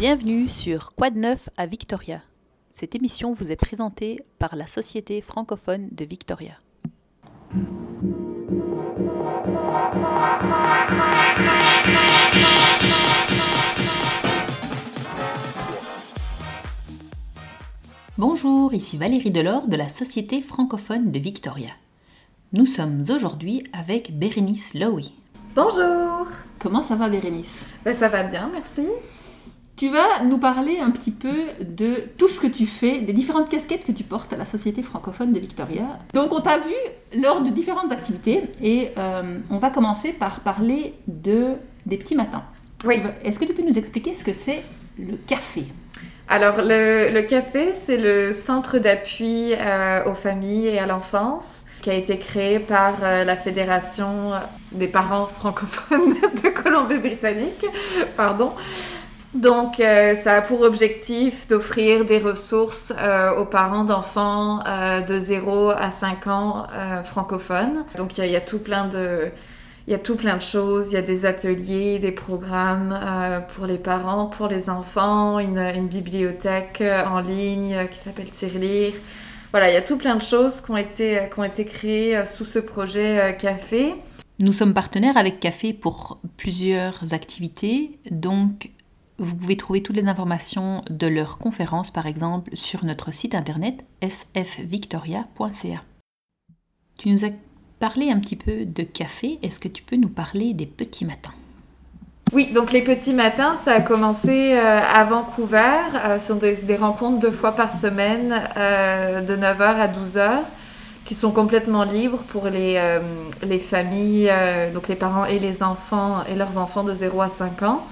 Bienvenue sur Quad Neuf à Victoria. Cette émission vous est présentée par la Société francophone de Victoria. Bonjour, ici Valérie Delors de la Société francophone de Victoria. Nous sommes aujourd'hui avec Bérénice Lowy. Bonjour Comment ça va Bérénice? Ben, Ça va bien, merci. Tu vas nous parler un petit peu de tout ce que tu fais, des différentes casquettes que tu portes à la Société francophone de Victoria. Donc on t'a vu lors de différentes activités et euh, on va commencer par parler de, des petits matins. Oui. Est-ce que tu peux nous expliquer ce que c'est le café? Alors le, le café, c'est le centre d'appui euh, aux familles et à l'enfance qui a été créé par euh, la Fédération des parents francophones de Colombie-Britannique. Pardon. Donc, euh, ça a pour objectif d'offrir des ressources euh, aux parents d'enfants euh, de 0 à 5 ans francophones. Donc, il y, a tout plein de... Il y a tout plein de choses, il y a des ateliers, des programmes pour les parents, pour les enfants, une, bibliothèque en ligne qui s'appelle Tirelire. Voilà, il y a tout plein de choses qui ont été, qui ont été créées sous ce projet Café. Nous sommes partenaires avec Café pour plusieurs activités, donc vous pouvez trouver toutes les informations de leurs conférences, par exemple, sur notre site internet sfvictoria.ca. Tu nous as parlé un petit peu de café. Est-ce que tu peux nous parler des petits matins? Oui, donc les petits matins, ça a commencé euh, à Vancouver. Euh, ce sont des, rencontres deux fois par semaine euh, de 9h à 12h qui sont complètement libres pour les, les familles, donc les parents et les enfants et leurs enfants de 0 à 5 ans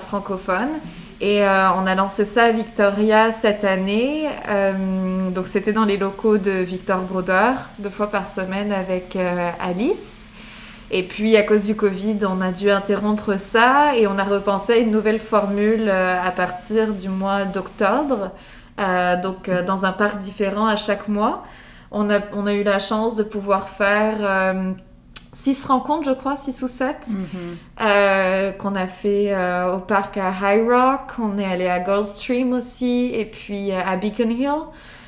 francophone. Et euh, on a lancé ça à Victoria cette année. Euh, donc c'était dans les locaux de Victor Broder, deux fois par semaine avec euh, Alice. Et puis à cause du Covid, on a dû interrompre ça et on a repensé à une nouvelle formule à partir du mois d'octobre. donc dans un parc différent à chaque mois. On a eu la chance de pouvoir faire six rencontres, je crois, six ou sept, mhm. euh, qu'on a fait euh, au parc à High Rock. On est allé à Goldstream aussi, et puis euh, à Beacon Hill.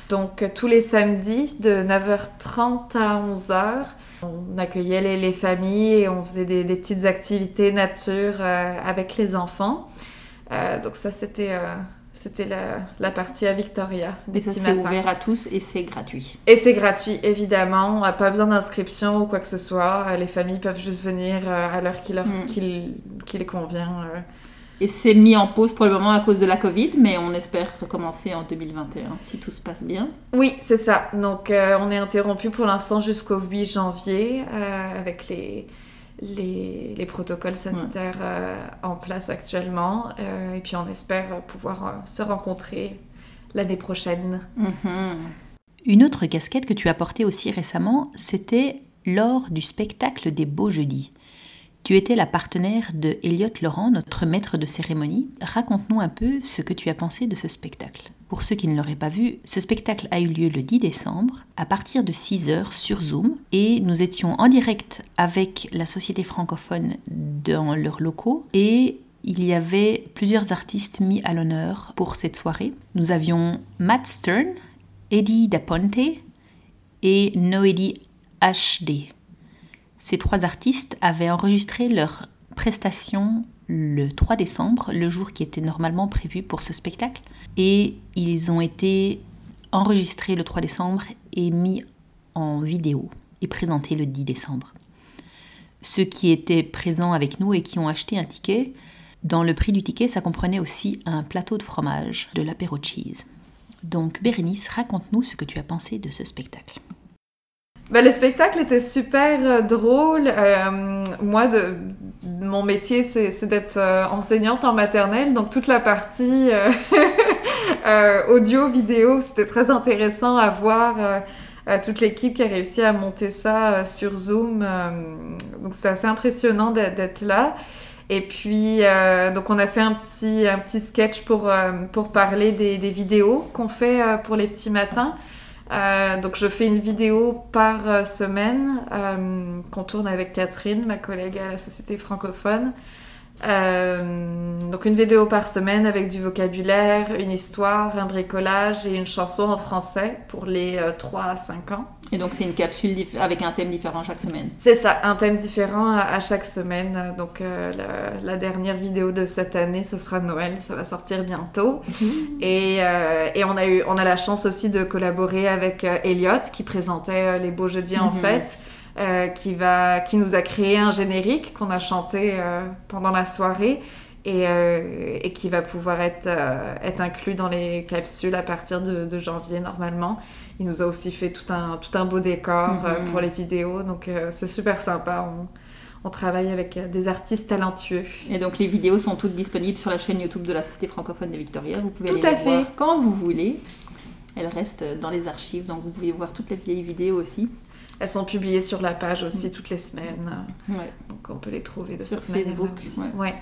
Donc, tous les samedis, de 9h30 à 11h, on accueillait les, familles et on faisait des, des petites activités nature avec les enfants. donc, ça, c'était c'était la, partie à Victoria. Et ça, c'est ouvert à tous et c'est gratuit. Et c'est gratuit, évidemment. On n'a pas besoin d'inscription ou quoi que ce soit. Euh, les familles peuvent juste venir euh, à l'heure qui, leur, mm. qui, les convient. Euh. Et c'est mis en pause pour le moment à cause de la Covid, mais on espère recommencer en 2021 si tout se passe bien. Oui, c'est ça. Donc, on est interrompu pour l'instant jusqu'au 8 janvier avec les les, protocoles sanitaires euh, en place actuellement. Euh, et puis on espère pouvoir euh, se rencontrer l'année prochaine. Mhm. Une autre casquette que tu as portée aussi récemment, c'était lors du spectacle des Beaux Jeudis. Tu étais la partenaire de Elliot Laurent, notre maître de cérémonie. Raconte-nous un peu ce que tu as pensé de ce spectacle. Pour ceux qui ne l'auraient pas vu, ce spectacle a eu lieu le 10 décembre à partir de 6h sur Zoom et nous étions en direct avec la société francophone dans leurs locaux et il y avait plusieurs artistes mis à l'honneur pour cette soirée. Nous avions Matt Stern, Eddie Daponte et Noélie HD. Ces trois artistes avaient enregistré leur prestation le 3 décembre, le jour qui était normalement prévu pour ce spectacle. Et ils ont été enregistrés le 3 décembre et mis en vidéo et présentés le 10 décembre. Ceux qui étaient présents avec nous et qui ont acheté un ticket, dans le prix du ticket, ça comprenait aussi un plateau de fromage, de l'apéro cheese. Donc Bérénice, raconte-nous ce que tu as pensé de ce spectacle. Ben, le spectacle était super euh, drôle. Euh, moi, mon métier, c'est d'être euh, enseignante en maternelle, donc toute la partie audio-vidéo, c'était très intéressant à voir. toute l'équipe qui a réussi à monter ça sur Zoom. donc c'était assez impressionnant d'être là. Et puis, donc on a fait un petit, un petit sketch pour, pour parler des, des vidéos qu'on fait pour les petits matins. Euh, donc je fais une vidéo par euh, semaine euh, qu'on tourne avec Catherine, ma collègue à la Société francophone. Euh, donc une vidéo par semaine avec du vocabulaire, une histoire, un bricolage et une chanson en français pour les 3 à 5 ans. Et donc c'est une capsule avec un thème différent chaque semaine C'est ça, un thème différent à, chaque semaine. Donc la, dernière vidéo de cette année, ce sera Noël, ça va sortir bientôt. Mhm. Et, et, on, a eu, on a la chance aussi de collaborer avec Elliot qui présentait les Beaux Jeudis en mhm. Euh, qui, va, qui nous a créé un générique qu'on a chanté euh, pendant la soirée et, euh, et, qui va pouvoir être, être inclus dans les capsules à partir de, janvier normalement. Il nous a aussi fait tout un, tout un beau décor mhm. pour les vidéos, donc c'est super sympa. On, on travaille avec des artistes talentueux. Et donc les vidéos sont toutes disponibles sur la chaîne YouTube de la Société francophone de Victoria. Vous pouvez aller les voir quand vous voulez. Elles restent dans les archives, donc vous pouvez voir toutes les vieilles vidéos aussi. Elles sont publiées sur la page aussi toutes les semaines. Ouais. Donc on peut les trouver de sur Facebook. Ouais.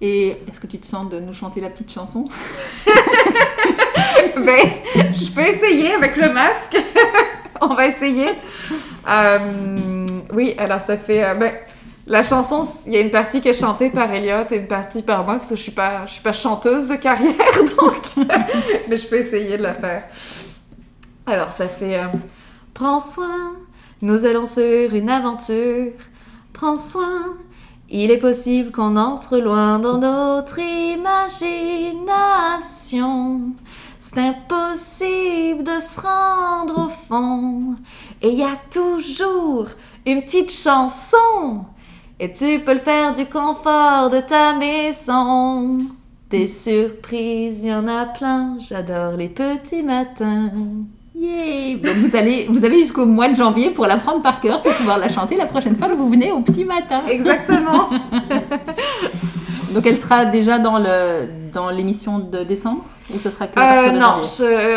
Et est-ce que tu te sens de nous chanter la petite chanson? Ben, je peux essayer avec le masque. on va essayer. Euh, oui, alors ça fait. Euh, ben, la chanson, il y a une partie qui est chantée par Elliot et une partie par moi parce que je suis pas, je suis pas chanteuse de carrière, donc. mais je peux essayer de la faire. Alors ça fait. Euh, Prends soin, nous allons sur une aventure. Prends soin, il est possible qu'on entre loin dans notre imagination. C'est impossible de se rendre au fond. Et il y a toujours une petite chanson. Et tu peux le faire du confort de ta maison. Des surprises, il y en a plein. J'adore les petits matins. Donc vous, allez, vous avez jusqu'au mois de janvier pour la prendre par cœur pour pouvoir la chanter la prochaine fois que vous venez au petit matin. Exactement. Donc elle sera déjà dans le dans l'émission de décembre ou ce sera que euh, Non,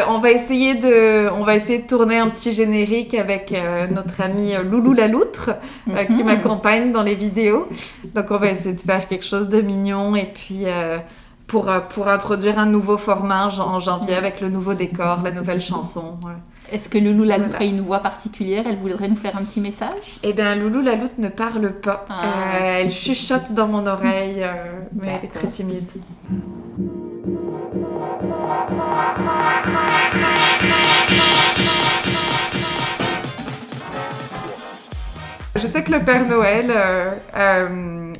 on va essayer de on va essayer de tourner un petit générique avec euh, notre amie Loulou la loutre euh, qui mhm. m'accompagne dans les vidéos. Donc on va essayer de faire quelque chose de mignon et puis pour, euh, pour introduire un nouveau format en janvier avec le nouveau décor, la nouvelle chanson. Est-ce que Loulou la a une voix particulière? Elle voudrait nous faire un petit message? Eh bien, Loulou la ne parle pas. Ah. Euh, elle chuchote dans mon oreille, euh, mais elle est très timide. Je sais que le Père Noël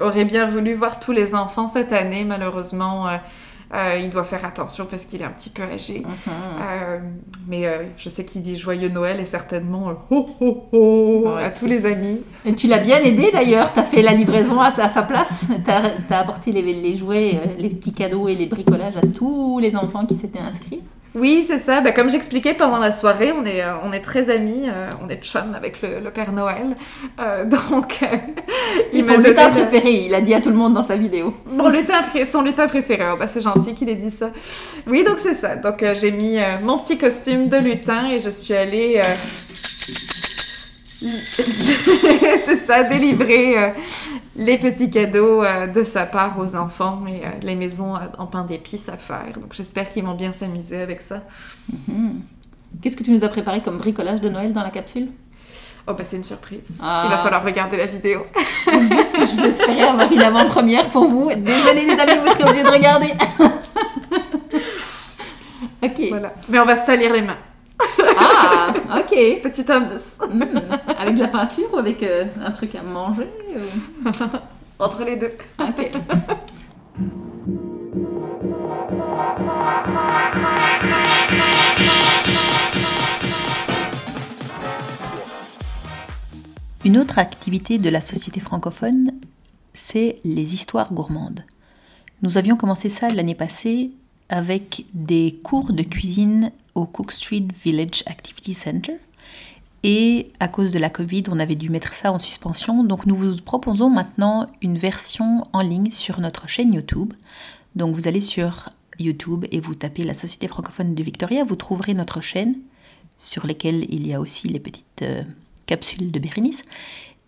aurait bien voulu voir tous les enfants cette année. Malheureusement, euh, euh, il doit faire attention parce qu'il est un petit peu âgé. Mhm. Euh, mais je sais qu'il dit joyeux Noël et certainement ho ho ho à tous les amis. Et tu l'as bien aidé d'ailleurs. Tu as fait la livraison à, sa place. Tu as, apporté les, les jouets, les petits cadeaux et les bricolages à tous les enfants qui s'étaient inscrits. Oui, c'est ça. Bah, comme j'expliquais pendant la soirée, on est, euh, on est très amis, euh, on est chum avec le, Père Noël. Euh, donc, il son lutin préféré, il a dit à tout le monde dans sa vidéo. Bon, lutin, son lutin préféré, oh, bah, c'est gentil qu'il ait dit ça. Oui, donc c'est ça. Donc, j'ai mis mon petit costume de lutin et je suis allée c'est ça, délivrer les petits cadeaux euh, de sa part aux enfants et euh, les maisons en pain d'épices à faire. Donc j'espère qu'ils vont bien s'amuser avec ça. Mhm. Qu'est-ce que tu nous as préparé comme bricolage de Noël dans la capsule? Oh bah c'est une surprise. Ah. Il va falloir regarder la vidéo. Je l'espérais avoir une avant-première pour vous. Désolée les amis, vous serez obligés de regarder. ok. Voilà. Mais on va salir les mains. Ah, ok. Petit indice. Hmm. Avec de la peinture ou avec euh, un truc à manger Entre les deux. Ok. Une autre activité de la société francophone, c'est les histoires gourmandes. Nous avions commencé ça l'année passée avec des cours de cuisine au Cook Street Village Activity Center. Et à cause de la Covid, on avait dû mettre ça en suspension. Donc nous vous proposons maintenant une version en ligne sur notre chaîne YouTube. Donc vous allez sur YouTube et vous tapez la Société francophone de Victoria, vous trouverez notre chaîne sur lesquelles il y a aussi les petites euh, capsules de Bérénice.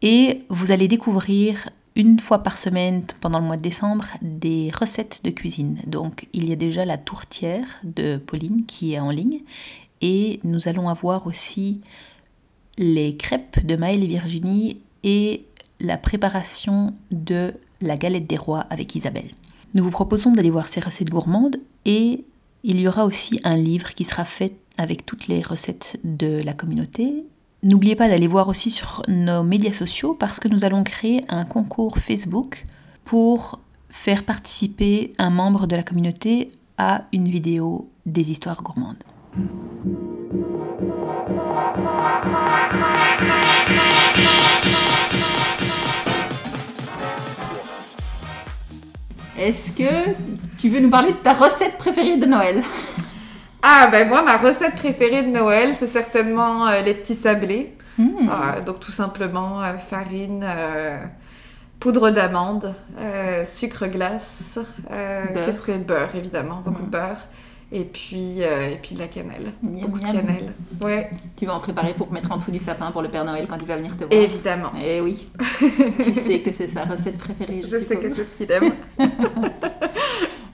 Et vous allez découvrir une fois par semaine pendant le mois de décembre des recettes de cuisine. Donc il y a déjà la tourtière de Pauline qui est en ligne et nous allons avoir aussi les crêpes de Maëlle et Virginie et la préparation de la galette des rois avec Isabelle. Nous vous proposons d'aller voir ces recettes gourmandes et il y aura aussi un livre qui sera fait avec toutes les recettes de la communauté. N'oubliez pas d'aller voir aussi sur nos médias sociaux parce que nous allons créer un concours Facebook pour faire participer un membre de la communauté à une vidéo des histoires gourmandes. Est-ce que tu veux nous parler de ta recette préférée de Noël? Ah, ben moi, ma recette préférée de Noël, c'est certainement euh, les petits sablés. Hmm. Ah, donc, tout simplement, euh, farine, euh, poudre d'amande, sucre glace, Beurre. qu'est-ce que beurre, évidemment, beaucoup Mm. de beurre. Et puis, et puis de la cannelle. Miam, beaucoup miam. de cannelle. Ouais, Tu vas en préparer pour mettre en dessous du sapin pour le Père Noël quand il va venir te voir. évidemment. Eh oui, tu sais que c'est sa recette préférée. Je, Je sais que c'est ce qu'il aime.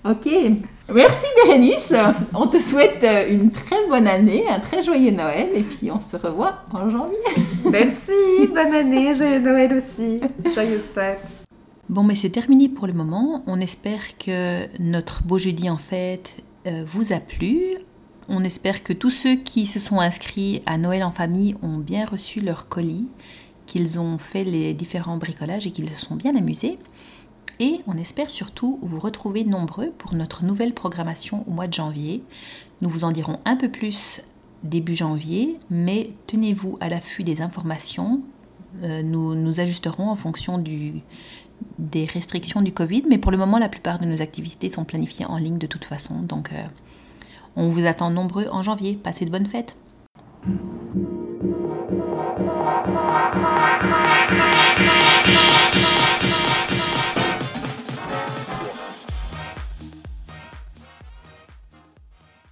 Ok. Merci Bérénice. On te souhaite euh, une très bonne année, un très joyeux Noël et puis on se revoit en janvier. Merci, bonne année, joyeux Noël aussi. Joyeuse fête. Bon, mais c'est terminé pour le moment. On espère que notre beau jeudi en fête euh, vous a plu. On espère que tous ceux qui se sont inscrits à Noël en famille ont bien reçu leur colis, qu'ils ont fait les différents bricolages et qu'ils se sont bien amusés. Et on espère surtout vous retrouver nombreux pour notre nouvelle programmation au mois de janvier. Nous vous en dirons un peu plus début janvier, mais tenez-vous à l'affût des informations. Euh, nous nous ajusterons en fonction des restrictions du Covid, mais pour le moment, la plupart de nos activités sont planifiées en ligne de toute façon. Donc, euh, on vous attend nombreux en janvier. Passez de bonnes fêtes.